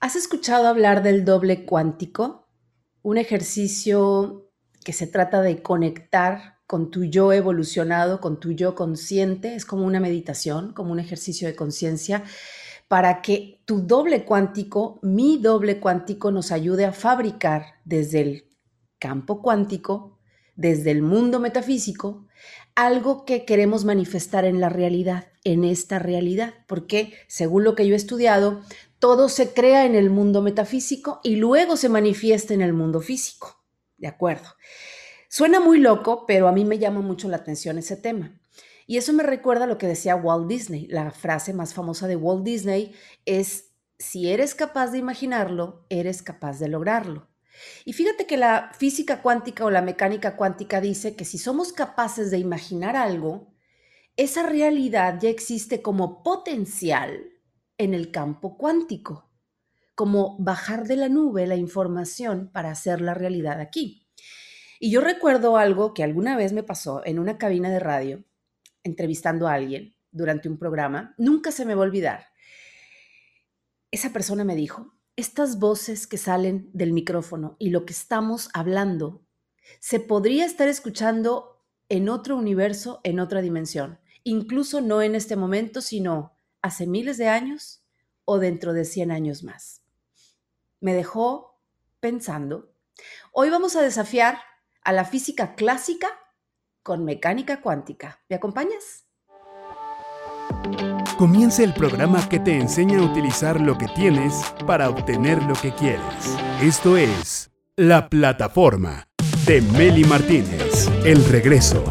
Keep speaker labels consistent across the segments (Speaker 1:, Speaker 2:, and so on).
Speaker 1: ¿Has escuchado hablar del doble cuántico? Un ejercicio que se trata de conectar con tu yo evolucionado, con tu yo consciente. Es como una meditación, como un ejercicio de conciencia para que tu doble cuántico, mi doble cuántico, nos ayude a fabricar desde el campo cuántico, desde el mundo metafísico, algo que queremos manifestar en la realidad, en esta realidad, porque según lo que yo he estudiado, todo se crea en el mundo metafísico y luego se manifiesta en el mundo físico. ¿De acuerdo? Suena muy loco, pero a mí me llama mucho la atención ese tema. Y eso me recuerda lo que decía Walt Disney. La frase más famosa de Walt Disney es, si eres capaz de imaginarlo, eres capaz de lograrlo. Y fíjate que la física cuántica o la mecánica cuántica dice que si somos capaces de imaginar algo, esa realidad ya existe como potencial en el campo cuántico, como bajar de la nube la información para hacer la realidad aquí. Y yo recuerdo algo que alguna vez me pasó en una cabina de radio, entrevistando a alguien durante un programa, nunca se me va a olvidar. Esa persona me dijo, estas voces que salen del micrófono y lo que estamos hablando, se podría estar escuchando en otro universo, en otra dimensión, incluso no en este momento, sino hace miles de años o dentro de 100 años más. Me dejó pensando. Hoy vamos a desafiar a la física clásica con mecánica cuántica. ¿Me acompañas?
Speaker 2: Comienza el programa que te enseña a utilizar lo que tienes para obtener lo que quieres. Esto es La Plataforma de Meli Martínez. El regreso.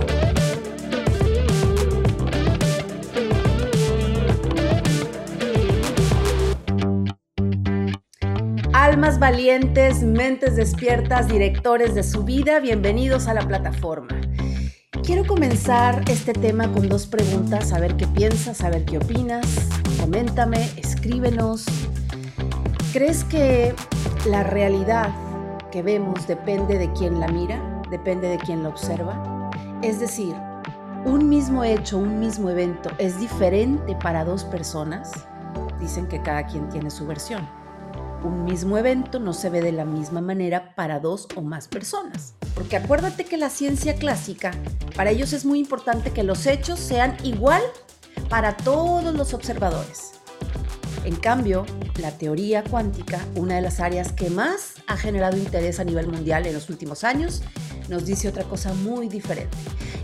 Speaker 1: Almas valientes, mentes despiertas, directores de su vida, bienvenidos a la plataforma. Quiero comenzar este tema con dos preguntas, a ver qué piensas, a ver qué opinas. Coméntame, escríbenos. ¿Crees que la realidad que vemos depende de quién la mira, depende de quién la observa? Es decir, un mismo hecho, un mismo evento es diferente para dos personas. Dicen que cada quien tiene su versión un mismo evento no se ve de la misma manera para dos o más personas. Porque acuérdate que la ciencia clásica, para ellos es muy importante que los hechos sean igual para todos los observadores. En cambio, la teoría cuántica, una de las áreas que más ha generado interés a nivel mundial en los últimos años, nos dice otra cosa muy diferente.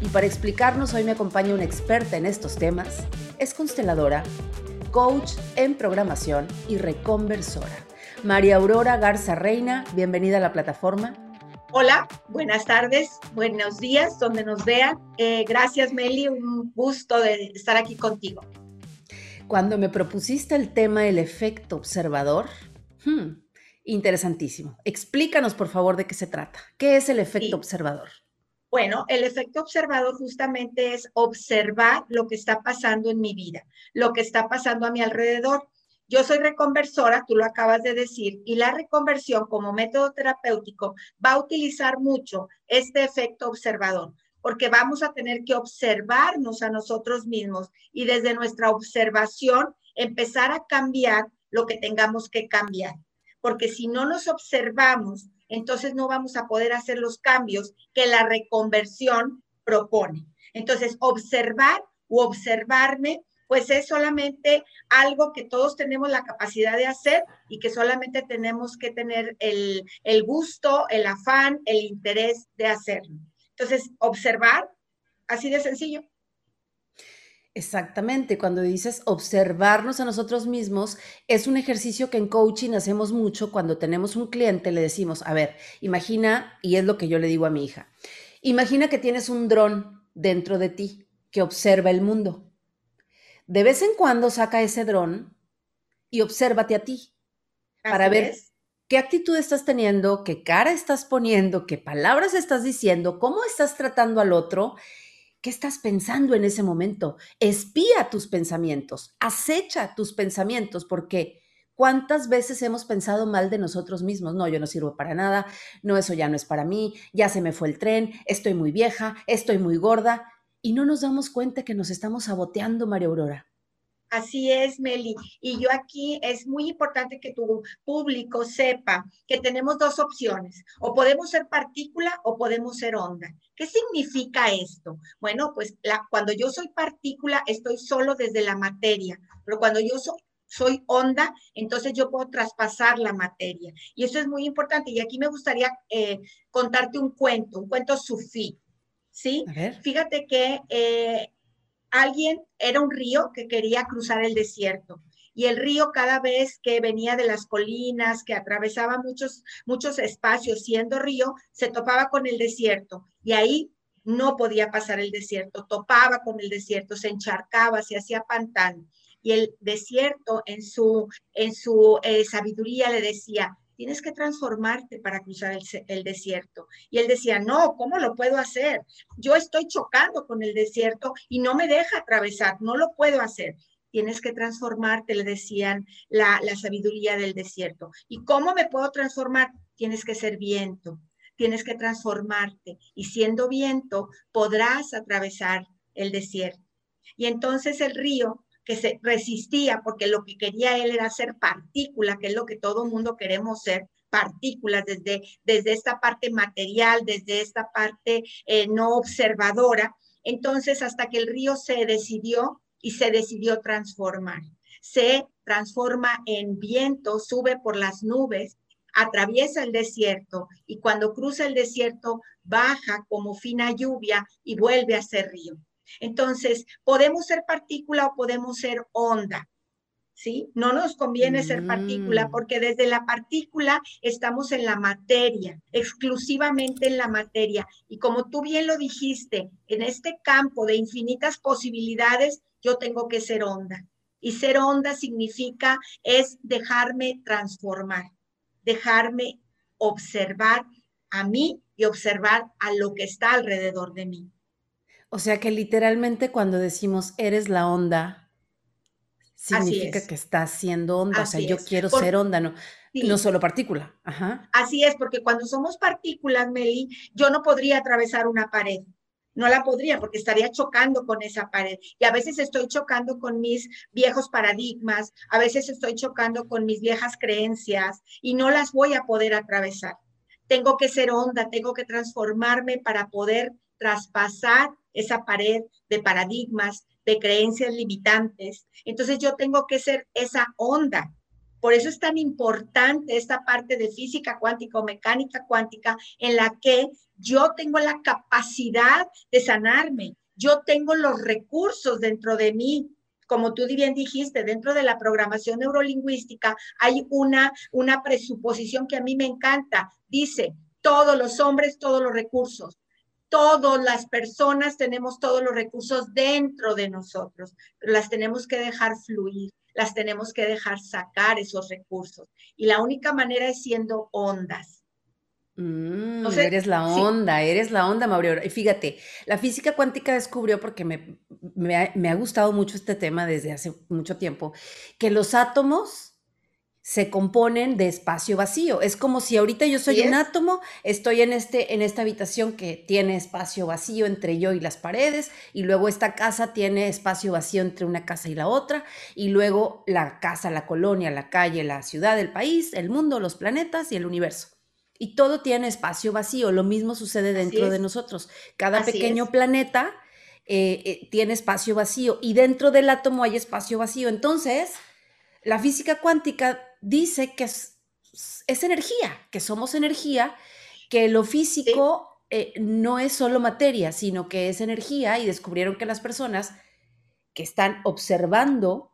Speaker 1: Y para explicarnos, hoy me acompaña una experta en estos temas, es consteladora, coach en programación y reconversora. María Aurora Garza Reina, bienvenida a la plataforma.
Speaker 3: Hola, buenas tardes, buenos días, donde nos vean. Eh, gracias, Meli, un gusto de estar aquí contigo.
Speaker 1: Cuando me propusiste el tema del efecto observador, hmm, interesantísimo. Explícanos, por favor, de qué se trata. ¿Qué es el efecto observador?
Speaker 3: Bueno, el efecto observador justamente es observar lo que está pasando en mi vida, lo que está pasando a mi alrededor. Yo soy reconversora, tú lo acabas de decir, y la reconversión como método terapéutico va a utilizar mucho este efecto observador, porque vamos a tener que observarnos a nosotros mismos y desde nuestra observación empezar a cambiar lo que tengamos que cambiar. Porque si no nos observamos, entonces no vamos a poder hacer los cambios que la reconversión propone. Entonces, observar u observarme pues es solamente algo que todos tenemos la capacidad de hacer y que solamente tenemos que tener el, gusto, el afán, el interés de hacerlo. Entonces, observar, así de sencillo.
Speaker 1: Exactamente, cuando dices observarnos a nosotros mismos, es un ejercicio que en coaching hacemos mucho cuando tenemos un cliente, le decimos, a ver, imagina, y es lo que yo le digo a mi hija, imagina que tienes un dron dentro de ti que observa el mundo de vez en cuando saca ese dron y obsérvate a ti para ver qué actitud estás teniendo, qué cara estás poniendo, qué palabras estás diciendo, cómo estás tratando al otro, qué estás pensando en ese momento. Espía tus pensamientos, acecha tus pensamientos, porque ¿cuántas veces hemos pensado mal de nosotros mismos? No, yo no sirvo para nada, no, eso ya no es para mí, ya se me fue el tren, estoy muy vieja, estoy muy gorda y no nos damos cuenta que nos estamos saboteando, María Aurora.
Speaker 3: Así es, Meli. Y yo aquí es muy importante que tu público sepa que tenemos dos opciones. O podemos ser partícula o podemos ser onda. ¿Qué significa esto? Bueno, pues la, cuando yo soy partícula estoy solo desde la materia, pero cuando yo soy, soy onda, entonces yo puedo traspasar la materia. Y eso es muy importante. Y aquí me gustaría eh, contarte un cuento, un cuento sufí. ¿Sí? Fíjate que eh, alguien era un río que quería cruzar el desierto. Y el río cada vez que venía de las colinas, que atravesaba muchos, muchos espacios siendo río, se topaba con el desierto. Y ahí no podía pasar el desierto, topaba con el desierto, se encharcaba, se hacía pantano. Y el desierto en su, en su eh, sabiduría le decía, tienes que transformarte para cruzar el, desierto. Y él decía, no, ¿cómo lo puedo hacer? Yo estoy chocando con el desierto y no me deja atravesar, no lo puedo hacer. Tienes que transformarte, le decían la, sabiduría del desierto. ¿Y cómo me puedo transformar? Tienes que ser viento, tienes que transformarte y siendo viento podrás atravesar el desierto. Y entonces el río que se resistía porque lo que quería él era ser partícula, que es lo que todo mundo queremos ser, partículas desde, desde esta parte material, desde esta parte eh, no observadora. Entonces, hasta que el río se decidió y se decidió transformar. Se transforma en viento, sube por las nubes, atraviesa el desierto y cuando cruza el desierto baja como fina lluvia y vuelve a ser río. Entonces, podemos ser partícula o podemos ser onda. ¿Sí? No nos conviene ser partícula mm. porque desde la partícula estamos en la materia, exclusivamente en la materia. Y como tú bien lo dijiste, en este campo de infinitas posibilidades, yo tengo que ser onda. Y ser onda significa es dejarme transformar, dejarme observar a mí y observar a lo que está alrededor de mí.
Speaker 1: O sea que literalmente cuando decimos eres la onda, significa que estás siendo onda. o sea, yo quiero ser onda, no, no solo partícula. Ajá.
Speaker 3: Así es, porque cuando somos partículas, Meli, yo no podría atravesar una pared. No la podría porque estaría chocando con esa pared. Y a veces estoy chocando con mis viejos paradigmas, a veces estoy chocando con mis viejas creencias y no las voy a poder atravesar. Tengo que ser onda, tengo que transformarme para poder traspasar esa pared de paradigmas, de creencias limitantes. Entonces yo tengo que ser esa onda. Por eso es tan importante esta parte de física cuántica o mecánica cuántica en la que yo tengo la capacidad de sanarme. Yo tengo los recursos dentro de mí. Como tú bien dijiste, dentro de la programación neurolingüística hay una, una presuposición que a mí me encanta. Dice, todos los hombres, todos los recursos todas las personas tenemos todos los recursos dentro de nosotros, pero las tenemos que dejar fluir, las tenemos que dejar sacar esos recursos. Y la única manera es siendo ondas.
Speaker 1: Mm, eres la onda, eres la onda, Mauricio. Y fíjate, la física cuántica descubrió, porque me, me ha gustado mucho este tema desde hace mucho tiempo, que los átomos se componen de espacio vacío. Es como si ahorita yo soy un átomo, estoy en, este, en esta habitación que tiene espacio vacío entre yo y las paredes, y luego esta casa tiene espacio vacío entre una casa y la otra, y luego la casa, la colonia, la calle, la ciudad, el país, el mundo, los planetas y el universo. Y todo tiene espacio vacío. Lo mismo sucede dentro de nosotros. Cada pequeño planeta eh, eh, tiene espacio vacío y dentro del átomo hay espacio vacío. Entonces, la física cuántica dice que es, energía, que somos energía, que lo físico eh, no es solo materia, sino que es energía y descubrieron que las personas que están observando,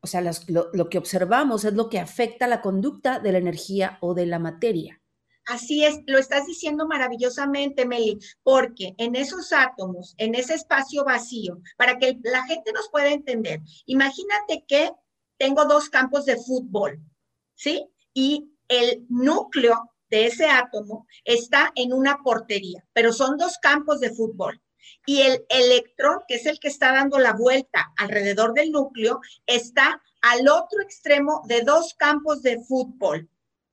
Speaker 1: o sea, lo, lo que observamos es lo que afecta la conducta de la energía o de la materia.
Speaker 3: Así es, lo estás diciendo maravillosamente, Meli, porque en esos átomos, en ese espacio vacío, para que la gente nos pueda entender, imagínate que tengo dos campos de fútbol, ¿sí? Y el núcleo de ese átomo está en una portería, pero son dos campos de fútbol. Y el electrón, que es el que está dando la vuelta alrededor del núcleo, está al otro extremo de dos campos de fútbol.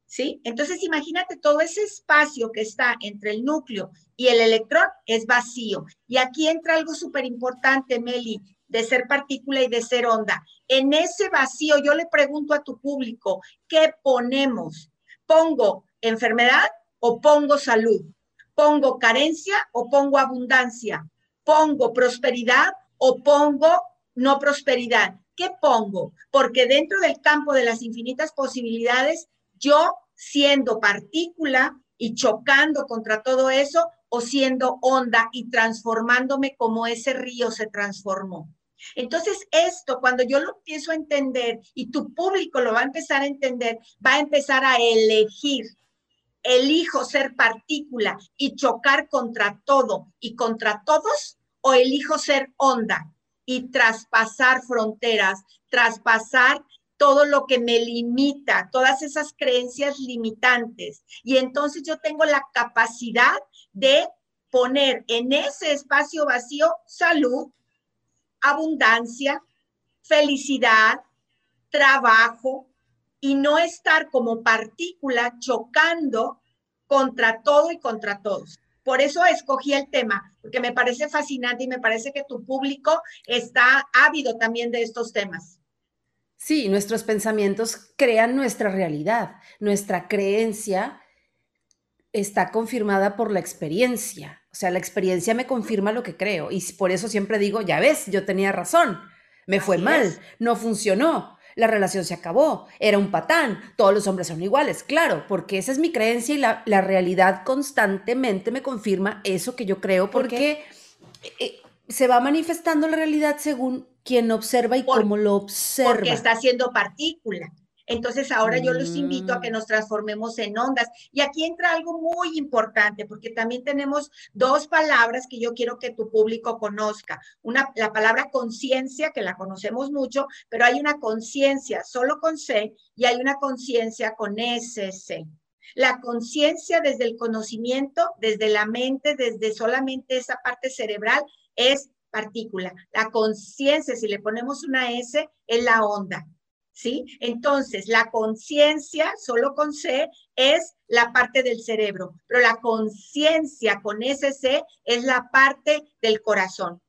Speaker 3: ¿Sí? Entonces imagínate todo ese espacio que está entre el núcleo y el electrón es vacío. Y aquí entra algo súper importante, Meli, de ser partícula y de ser onda. En ese vacío yo le pregunto a tu público, ¿qué ponemos? ¿Pongo enfermedad o pongo salud? ¿Pongo carencia o pongo abundancia? ¿Pongo prosperidad o pongo no prosperidad? ¿Qué pongo? Porque dentro del campo de las infinitas posibilidades, yo siendo partícula y chocando contra todo eso o siendo onda y transformándome como ese río se transformó. Entonces, esto, cuando yo lo empiezo a entender y tu público lo va a empezar a entender, va a empezar a elegir. Elijo ser partícula y chocar contra todo y contra todos, o elijo ser onda y traspasar fronteras, traspasar todo lo que me limita, todas esas creencias limitantes. Y entonces yo tengo la capacidad de poner en ese espacio vacío salud, abundancia, felicidad, trabajo y no estar como partícula chocando contra todo y contra todos. Por eso escogí el tema, porque me parece fascinante y me parece que tu público está ávido también de estos temas.
Speaker 1: Sí, nuestros pensamientos crean nuestra realidad. Nuestra creencia está confirmada por la experiencia. O sea, la experiencia me confirma lo que creo. Y por eso siempre digo, ya ves, yo tenía razón. Me fue mal, no funcionó, la relación se acabó, era un patán, todos los hombres son iguales, claro, porque esa es mi creencia y la, realidad constantemente me confirma eso que yo creo, porque eh, se va manifestando la realidad según quien observa y cómo lo observa.
Speaker 3: Porque está siendo partícula. Entonces ahora yo los invito a que mm. nos transformemos en ondas. Y aquí entra algo muy importante, porque también tenemos dos palabras que yo quiero que tu público conozca. Una, la palabra conciencia, que la conocemos mucho, pero hay una conciencia solo con C y hay una conciencia con SC. La conciencia desde el conocimiento, desde la mente, desde solamente esa parte cerebral, es partícula. La conciencia, si le ponemos una S, es la onda. ¿Sí? Entonces, la conciencia, solo con C, es la parte del cerebro, pero la conciencia con SC es la parte del corazón.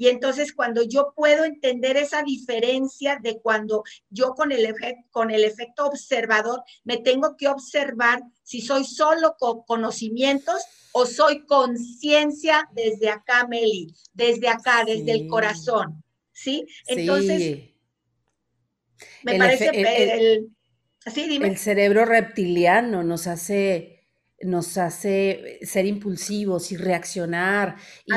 Speaker 3: Y entonces cuando yo puedo entender esa diferencia de cuando yo con el, con el efecto observador me tengo que observar si soy solo con conocimientos o soy conciencia desde acá, Meli, desde acá, desde el corazón. ¿Sí? Entonces,
Speaker 1: me parece el, el cerebro reptiliano nos hace nos hace ser impulsivos y reaccionar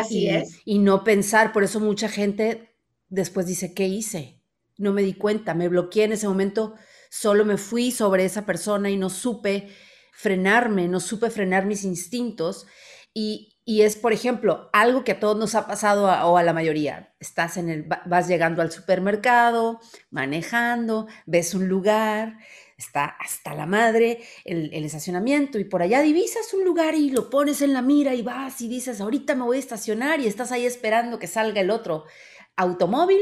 Speaker 1: y, y, no pensar. Por eso mucha gente después dice, ¿qué hice? No me di cuenta, me bloqueé en ese momento, solo me fui sobre esa persona y no supe frenarme, no supe frenar mis instintos. Y, es, por ejemplo, algo que a todos nos ha pasado o a la mayoría. Estás en el, vas llegando al supermercado, manejando, ves un lugar, está hasta la madre el, estacionamiento y por allá divisas un lugar y lo pones en la mira y vas y dices, ahorita me voy a estacionar y estás ahí esperando que salga el otro automóvil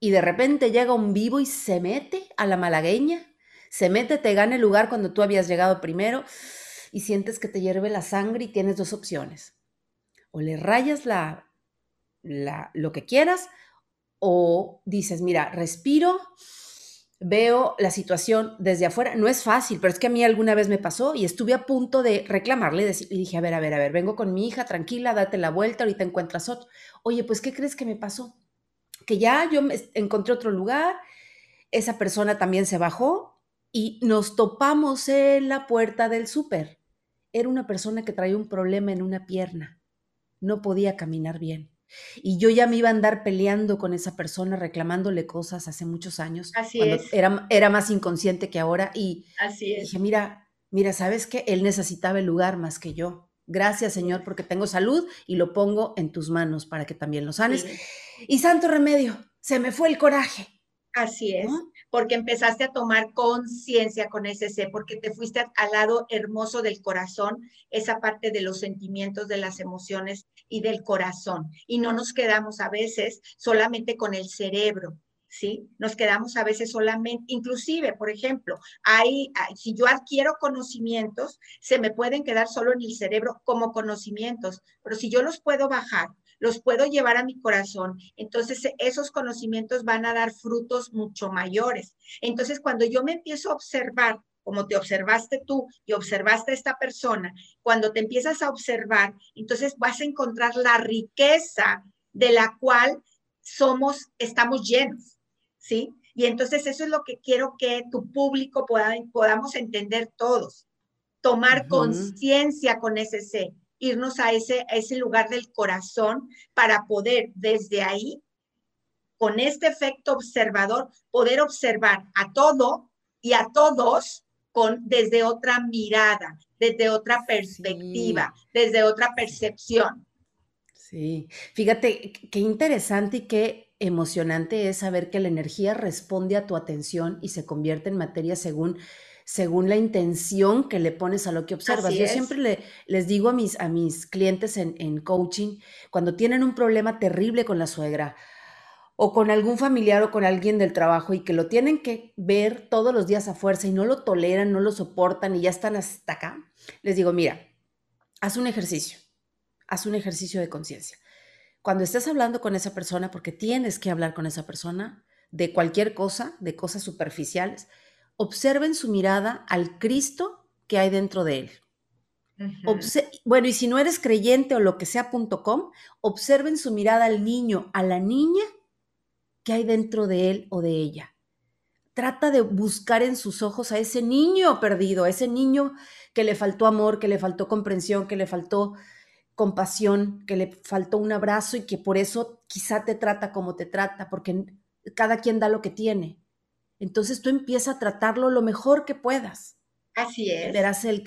Speaker 1: y de repente llega un vivo y se mete a la malagueña, se mete, te gana el lugar cuando tú habías llegado primero y sientes que te hierve la sangre y tienes dos opciones. O le rayas la, la, lo que quieras o dices, mira, respiro, veo la situación desde afuera. No es fácil, pero es que a mí alguna vez me pasó y estuve a punto de reclamarle y dije, a ver, a ver, a ver, vengo con mi hija, tranquila, date la vuelta, ahorita encuentras otro. Oye, pues, ¿qué crees que me pasó? Que ya yo me encontré otro lugar, esa persona también se bajó y nos topamos en la puerta del súper. Era una persona que traía un problema en una pierna, no podía caminar bien. Y yo ya me iba a andar peleando con esa persona, reclamándole cosas hace muchos años.
Speaker 3: Así es.
Speaker 1: Era, era más inconsciente que ahora. Y
Speaker 3: Así es.
Speaker 1: dije, mira, mira, ¿sabes qué? Él necesitaba el lugar más que yo. Gracias, Señor, porque tengo salud y lo pongo en tus manos para que también lo sanes. Y santo remedio, se me fue el coraje.
Speaker 3: Así es porque empezaste a tomar conciencia con ese ser, porque te fuiste al lado hermoso del corazón, esa parte de los sentimientos, de las emociones y del corazón. Y no nos quedamos a veces solamente con el cerebro, ¿sí? Nos quedamos a veces solamente, inclusive, por ejemplo, hay, si yo adquiero conocimientos, se me pueden quedar solo en el cerebro como conocimientos, pero si yo los puedo bajar los puedo llevar a mi corazón. Entonces, esos conocimientos van a dar frutos mucho mayores. Entonces, cuando yo me empiezo a observar como te observaste tú y observaste a esta persona, cuando te empiezas a observar, entonces vas a encontrar la riqueza de la cual somos, estamos llenos, ¿sí? Y entonces eso es lo que quiero que tu público pueda, podamos entender todos, tomar conciencia con ese ser, irnos a ese, a ese lugar del corazón para poder desde ahí, con este efecto observador, poder observar a todo y a todos desde otra mirada, desde otra perspectiva, desde otra percepción.
Speaker 1: Sí, fíjate qué interesante y qué emocionante es saber que la energía responde a tu atención y se convierte en materia según según la intención que le pones a lo que observas. Yo siempre le, les digo a mis, a mis clientes en, en coaching, cuando tienen un problema terrible con la suegra, o con algún familiar o con alguien del trabajo y que lo tienen que ver todos los días a fuerza y no lo toleran, no lo soportan y ya están hasta acá, les digo, mira, haz un ejercicio, haz un ejercicio de conciencia. Cuando estés hablando con esa persona, porque tienes que hablar con esa persona de cualquier cosa, de cosas superficiales, observen su mirada al Cristo que hay dentro de él. bueno, y si no eres creyente o lo que sea.com, observen su mirada al niño, a la niña qué hay dentro de él o de ella. Trata de buscar en sus ojos a ese niño perdido, a ese niño que le faltó amor, que le faltó comprensión, que le faltó compasión, que le faltó un abrazo y que por eso quizá te trata como te trata, porque cada quien da lo que tiene. Entonces tú empiezas a tratarlo lo mejor que puedas.
Speaker 3: Así es.
Speaker 1: Verás el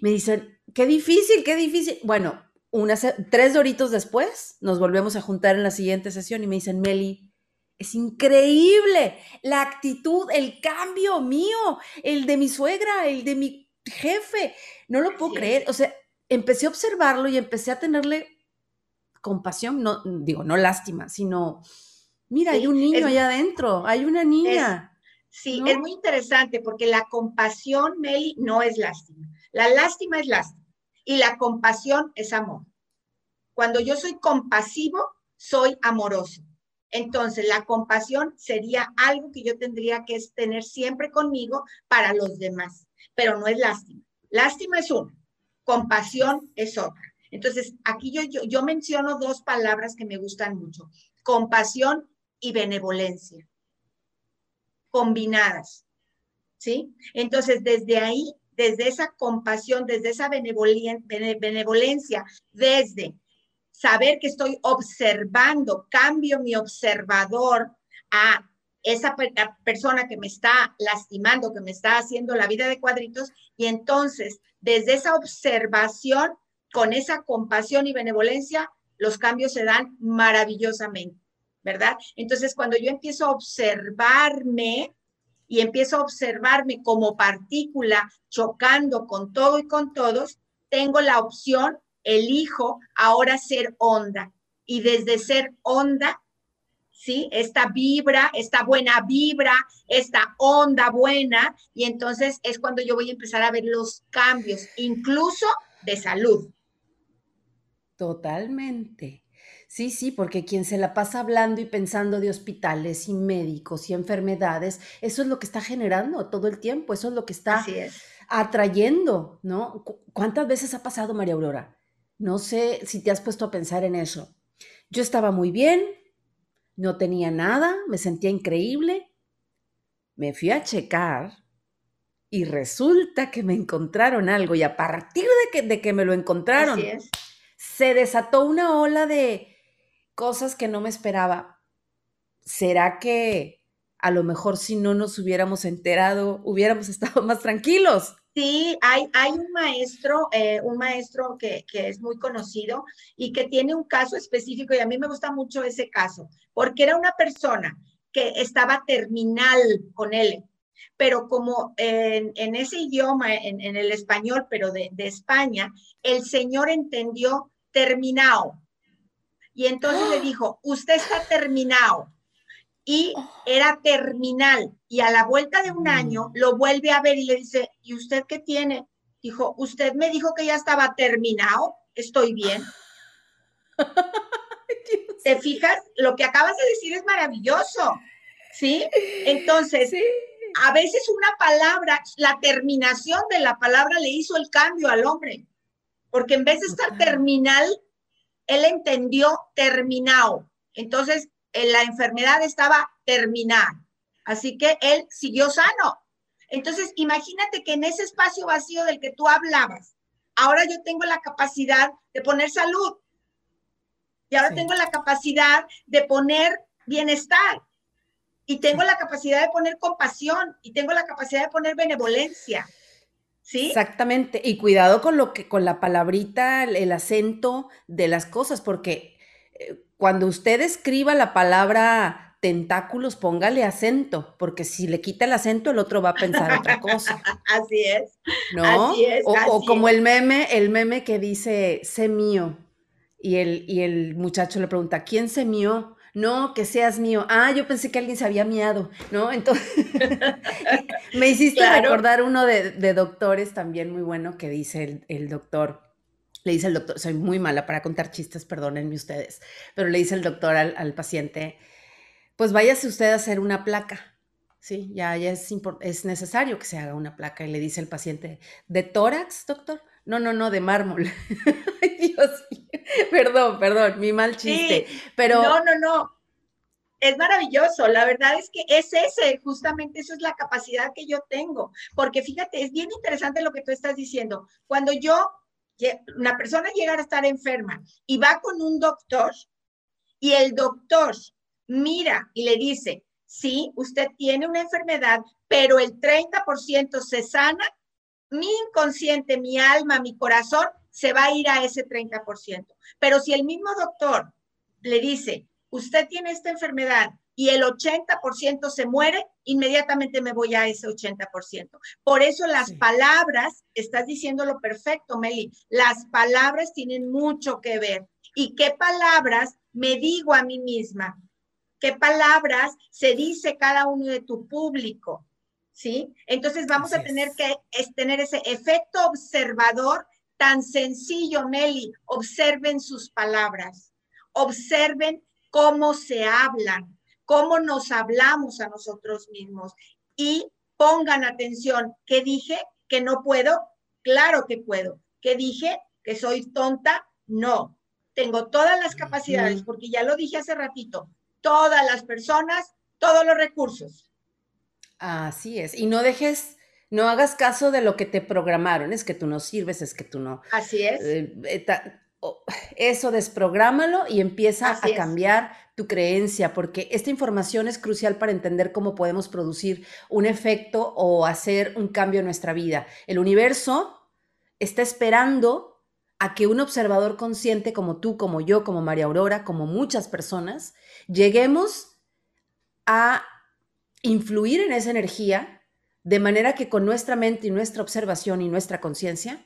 Speaker 1: Me dicen, qué difícil, qué difícil. Bueno, unas, tres doritos después nos volvemos a juntar en la siguiente sesión y me dicen, Meli, es increíble la actitud, el cambio mío, el de mi suegra, el de mi jefe. No lo puedo creer. O sea, empecé a observarlo y empecé a tenerle compasión, no digo, no lástima, sino, mira, hay un niño allá adentro, hay una niña.
Speaker 3: sí, es muy interesante porque la compasión, Meli, no es lástima. La lástima es lástima y la compasión es amor. Cuando yo soy compasivo, soy amoroso. Entonces, la compasión sería algo que yo tendría que tener siempre conmigo para los demás, pero no es lástima. Lástima es una, compasión es otra. Entonces, aquí yo, yo, yo menciono dos palabras que me gustan mucho, compasión y benevolencia, combinadas. ¿Sí? Entonces, desde ahí, desde esa compasión, desde esa benevolencia, desde saber que estoy observando, cambio mi observador a esa persona que me está lastimando, que me está haciendo la vida de cuadritos, y entonces desde esa observación, con esa compasión y benevolencia, los cambios se dan maravillosamente, ¿verdad? Entonces cuando yo empiezo a observarme y empiezo a observarme como partícula chocando con todo y con todos, tengo la opción elijo ahora ser onda. Y desde ser onda, ¿sí? Esta vibra, esta buena vibra, esta onda buena, y entonces es cuando yo voy a empezar a ver los cambios, incluso de salud.
Speaker 1: Totalmente. Sí, sí, porque quien se la pasa hablando y pensando de hospitales y médicos y enfermedades, eso es lo que está generando todo el tiempo, eso es lo que está atrayendo, ¿no? ¿Cuántas veces ha pasado, María Aurora? No sé si te has puesto a pensar en eso. Yo estaba muy bien, no tenía nada, me sentía increíble. Me fui a checar y resulta que me encontraron algo y a partir de que, de que me lo encontraron, se desató una ola de cosas que no me esperaba. ¿Será que a lo mejor si no nos hubiéramos enterado, hubiéramos estado más tranquilos?
Speaker 3: Sí, hay, hay un maestro, eh, un maestro que, que, es muy conocido y que tiene un caso específico y a mí me gusta mucho ese caso, porque era una persona que estaba terminal con él, pero como en, en ese idioma, en, en, el español, pero de, de España, el señor entendió terminado. Y entonces le dijo, usted está terminado y oh. era terminal. Y a la vuelta de un mm. año lo vuelve a ver y le dice, ¿y usted qué tiene? Dijo, usted me dijo que ya estaba terminado, estoy bien. ¿Te fijas? Lo que acabas de decir es maravilloso. ¿Sí? Entonces, a veces una palabra, la terminación de la palabra le hizo el cambio al hombre. Porque en vez de estar terminal, él entendió terminado. Entonces, la enfermedad estaba terminada. Así que él siguió sano. Entonces, imagínate que en ese espacio vacío del que tú hablabas, ahora yo tengo la capacidad de poner salud. Y ahora tengo la capacidad de poner bienestar. Y tengo la capacidad de poner compasión. Y tengo la capacidad de poner benevolencia. ¿Sí?
Speaker 1: Exactamente. Y cuidado con lo que, con la palabrita, el acento de las cosas, porque eh, cuando usted escriba la palabra tentáculos, póngale acento, porque si le quita el acento, el otro va a pensar otra cosa.
Speaker 3: así es.
Speaker 1: ¿No? o, como el meme, el meme que dice, sé mío. Y el, y el muchacho le pregunta, ¿quién se mío? No, que seas mío. Ah, yo pensé que alguien se había miado, ¿no? Entonces, me hiciste recordar uno de, doctores también muy bueno que dice el doctor, le dice el doctor, soy muy mala para contar chistes, perdónenme ustedes, pero le dice el doctor al, paciente, pues váyase usted a hacer una placa. Sí, ya, ya es, es necesario que se haga una placa. Y le dice el paciente, ¿de tórax, doctor? No, no, no, de mármol. Ay, Dios Perdón, perdón, mi mal chiste. pero...
Speaker 3: No, no, no. Es maravilloso. La verdad es que es ese, justamente eso es la capacidad que yo tengo. Porque fíjate, es bien interesante lo que tú estás diciendo. Cuando yo una persona llega a estar enferma y va con un doctor y el doctor mira y le dice, sí, usted tiene una enfermedad, pero el 30% se sana, mi inconsciente, mi alma, mi corazón se va a ir a ese 30%. Pero si el mismo doctor le dice, usted tiene esta enfermedad y el 80% se muere, inmediatamente me voy a ese 80%. Por eso las palabras, estás diciendo lo perfecto, Meli, las palabras tienen mucho que ver. ¿Y qué palabras me digo a mí misma? ¿Qué palabras se dice cada uno de tu público? ¿Sí? Entonces vamos a tener que tener ese efecto observador tan sencillo, Meli. Observen sus palabras, observen cómo se hablan, cómo nos hablamos a nosotros mismos y pongan atención, ¿qué dije? ¿Que no puedo? Claro que puedo. ¿Qué dije? ¿Que soy tonta? No. Tengo todas las capacidades, porque ya lo dije hace ratito, todas las personas, todos los recursos.
Speaker 1: Así es. Y no dejes, no hagas caso de lo que te programaron, es que tú no sirves, es que tú no.
Speaker 3: Así es. Eh,
Speaker 1: eh, eso desprográmalo y empieza a cambiar tu creencia, porque esta información es crucial para entender cómo podemos producir un efecto o hacer un cambio en nuestra vida. El universo está esperando a que un observador consciente como tú, como yo, como María Aurora, como muchas personas, lleguemos a influir en esa energía de manera que con nuestra mente y nuestra observación y nuestra conciencia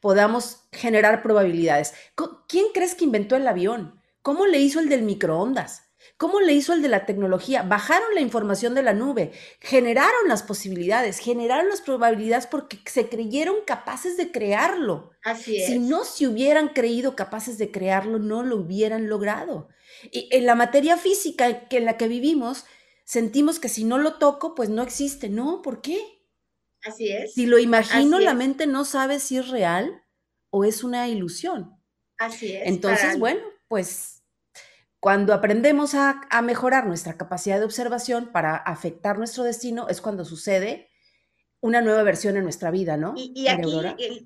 Speaker 1: podamos generar probabilidades. ¿Quién crees que inventó el avión? ¿Cómo le hizo el del microondas? ¿Cómo le hizo el de la tecnología? Bajaron la información de la nube, generaron las posibilidades, generaron las probabilidades porque se creyeron capaces de crearlo.
Speaker 3: Así es.
Speaker 1: Si no se hubieran creído capaces de crearlo, no lo hubieran logrado. Y en la materia física en la que vivimos, sentimos que si no lo toco, pues no existe. No, ¿por qué?
Speaker 3: Así es.
Speaker 1: Si lo imagino, la mente no sabe si es real o es una ilusión.
Speaker 3: Así es.
Speaker 1: Entonces, bueno, pues cuando aprendemos a, mejorar nuestra capacidad de observación para afectar nuestro destino, es cuando sucede una nueva versión en nuestra vida, ¿no?
Speaker 3: Y, aquí,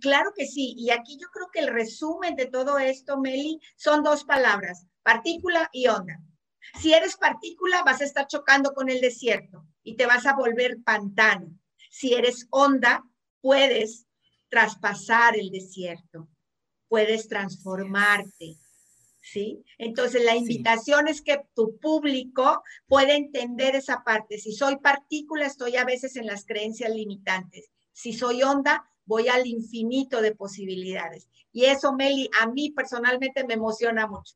Speaker 3: claro que sí, y aquí yo creo que el resumen de todo esto, Meli, son dos palabras, partícula y onda. Si eres partícula, vas a estar chocando con el desierto y te vas a volver pantano. Si eres onda, puedes traspasar el desierto, puedes transformarte. ¿Sí? Entonces la invitación es que tu público pueda entender esa parte. Si soy partícula, estoy a veces en las creencias limitantes. Si soy onda, voy al infinito de posibilidades. Y eso, Meli, a mí personalmente me emociona mucho.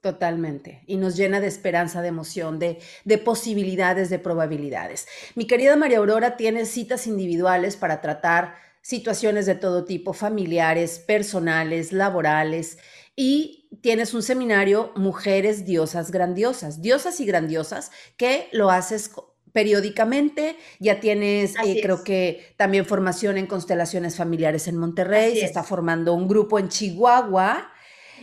Speaker 1: Totalmente. Y nos llena de esperanza, de emoción, de, de, posibilidades, de probabilidades. Mi querida María Aurora tiene citas individuales para tratar situaciones de todo tipo, familiares, personales, laborales. Y tienes un seminario Mujeres Diosas Grandiosas, Diosas y Grandiosas, que lo haces periódicamente, ya tienes, eh, creo que también formación en constelaciones familiares en Monterrey, se está formando un grupo en Chihuahua,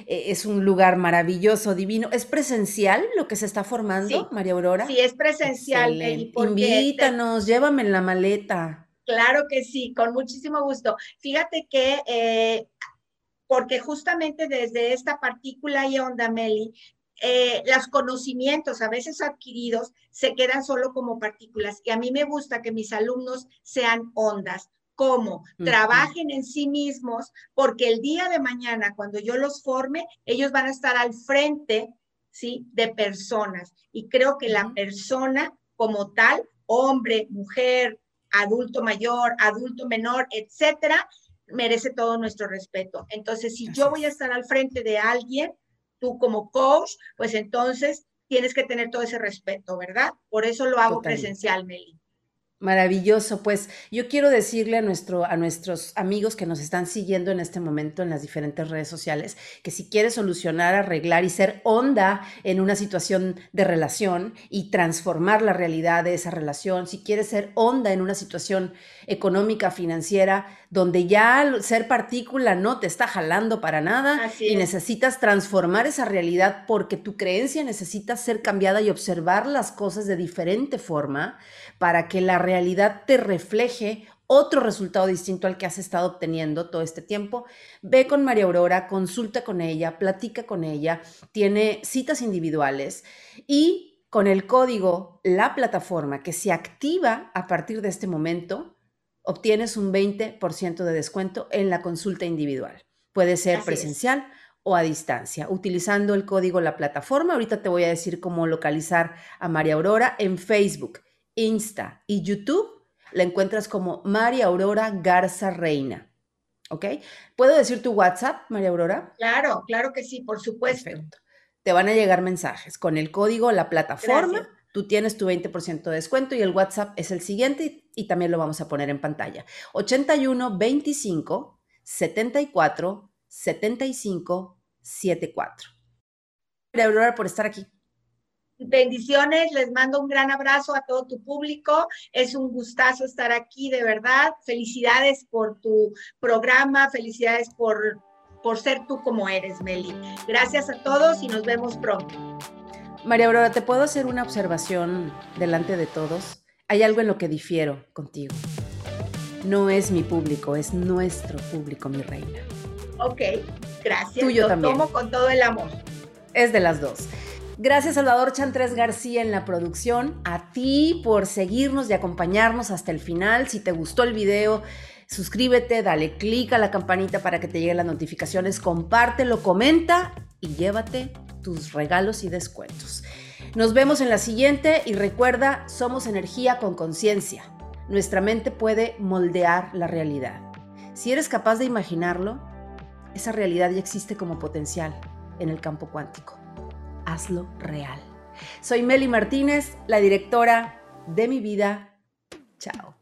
Speaker 1: e, es un lugar maravilloso, divino. ¿Es presencial lo que se está formando, María Aurora?
Speaker 3: Sí, es presencial.
Speaker 1: Invítanos, llévame en la maleta.
Speaker 3: Claro que sí, con muchísimo gusto. Fíjate que, eh, porque justamente desde esta partícula y onda, Meli, eh, los conocimientos a veces adquiridos se quedan solo como partículas y a mí me gusta que mis alumnos sean ondas. ¿Cómo? Trabajen en sí mismos porque el día de mañana, cuando yo los forme, ellos van a estar al frente, ¿sí? De personas. Y creo que la persona como tal, hombre, mujer, adulto mayor, adulto menor, etcétera, merece todo nuestro respeto. Entonces, si yo voy a estar al frente de alguien, tú como coach, pues entonces tienes que tener todo ese respeto, ¿verdad? Por eso lo hago presencial, Meli.
Speaker 1: Maravilloso, pues yo quiero decirle a, nuestro, a nuestros amigos que nos están siguiendo en este momento en las diferentes redes sociales que si quieres solucionar, arreglar y ser onda en una situación de relación y transformar la realidad de esa relación, si quieres ser onda en una situación económica, financiera, donde ya ser partícula no te está jalando para nada y necesitas transformar esa realidad porque tu creencia necesita ser cambiada y observar las cosas de diferente forma para que la realidad te refleje otro resultado distinto al que has estado obteniendo todo este tiempo, ve con María Aurora, consulta con ella, platica con ella, tiene citas individuales y con el código La Plataforma que se activa a partir de este momento, obtienes un 20% de descuento en la consulta individual. Puede ser presencial o a distancia. Utilizando el código La Plataforma, ahorita te voy a decir cómo localizar a María Aurora en Facebook, Insta y YouTube. La encuentras como María Aurora Garza Reina. ¿Ok? ¿Puedo decir tu WhatsApp, María Aurora?
Speaker 3: Claro, claro que sí, por supuesto.
Speaker 1: Te van a llegar mensajes con el código La Plataforma. Tú tienes tu 20% de descuento y el WhatsApp es el siguiente y también lo vamos a poner en pantalla. 81 25 74 75 74. Aurora por estar aquí.
Speaker 3: Bendiciones, les mando un gran abrazo a todo tu público. Es un gustazo estar aquí, de verdad. Felicidades por tu programa, felicidades por, por ser tú como eres, Meli. Gracias a todos y nos vemos pronto.
Speaker 1: María Aurora, ¿te puedo hacer una observación delante de todos? Hay algo en lo que difiero contigo. No es mi público, es nuestro público, mi reina.
Speaker 3: Ok, gracias. Tuyo también. tomo con todo el amor.
Speaker 1: Es de las dos. Gracias Salvador Chantres García en la producción, a ti por seguirnos y acompañarnos hasta el final. Si te gustó el video, suscríbete, dale clic a la campanita para que te lleguen las notificaciones, compártelo, comenta y llévate tus regalos y descuentos. Nos vemos en la siguiente y recuerda, somos energía con conciencia. Nuestra mente puede moldear la realidad. Si eres capaz de imaginarlo, esa realidad ya existe como potencial en el campo cuántico. Hazlo real. Soy Meli Martínez, la directora de mi vida. Chao.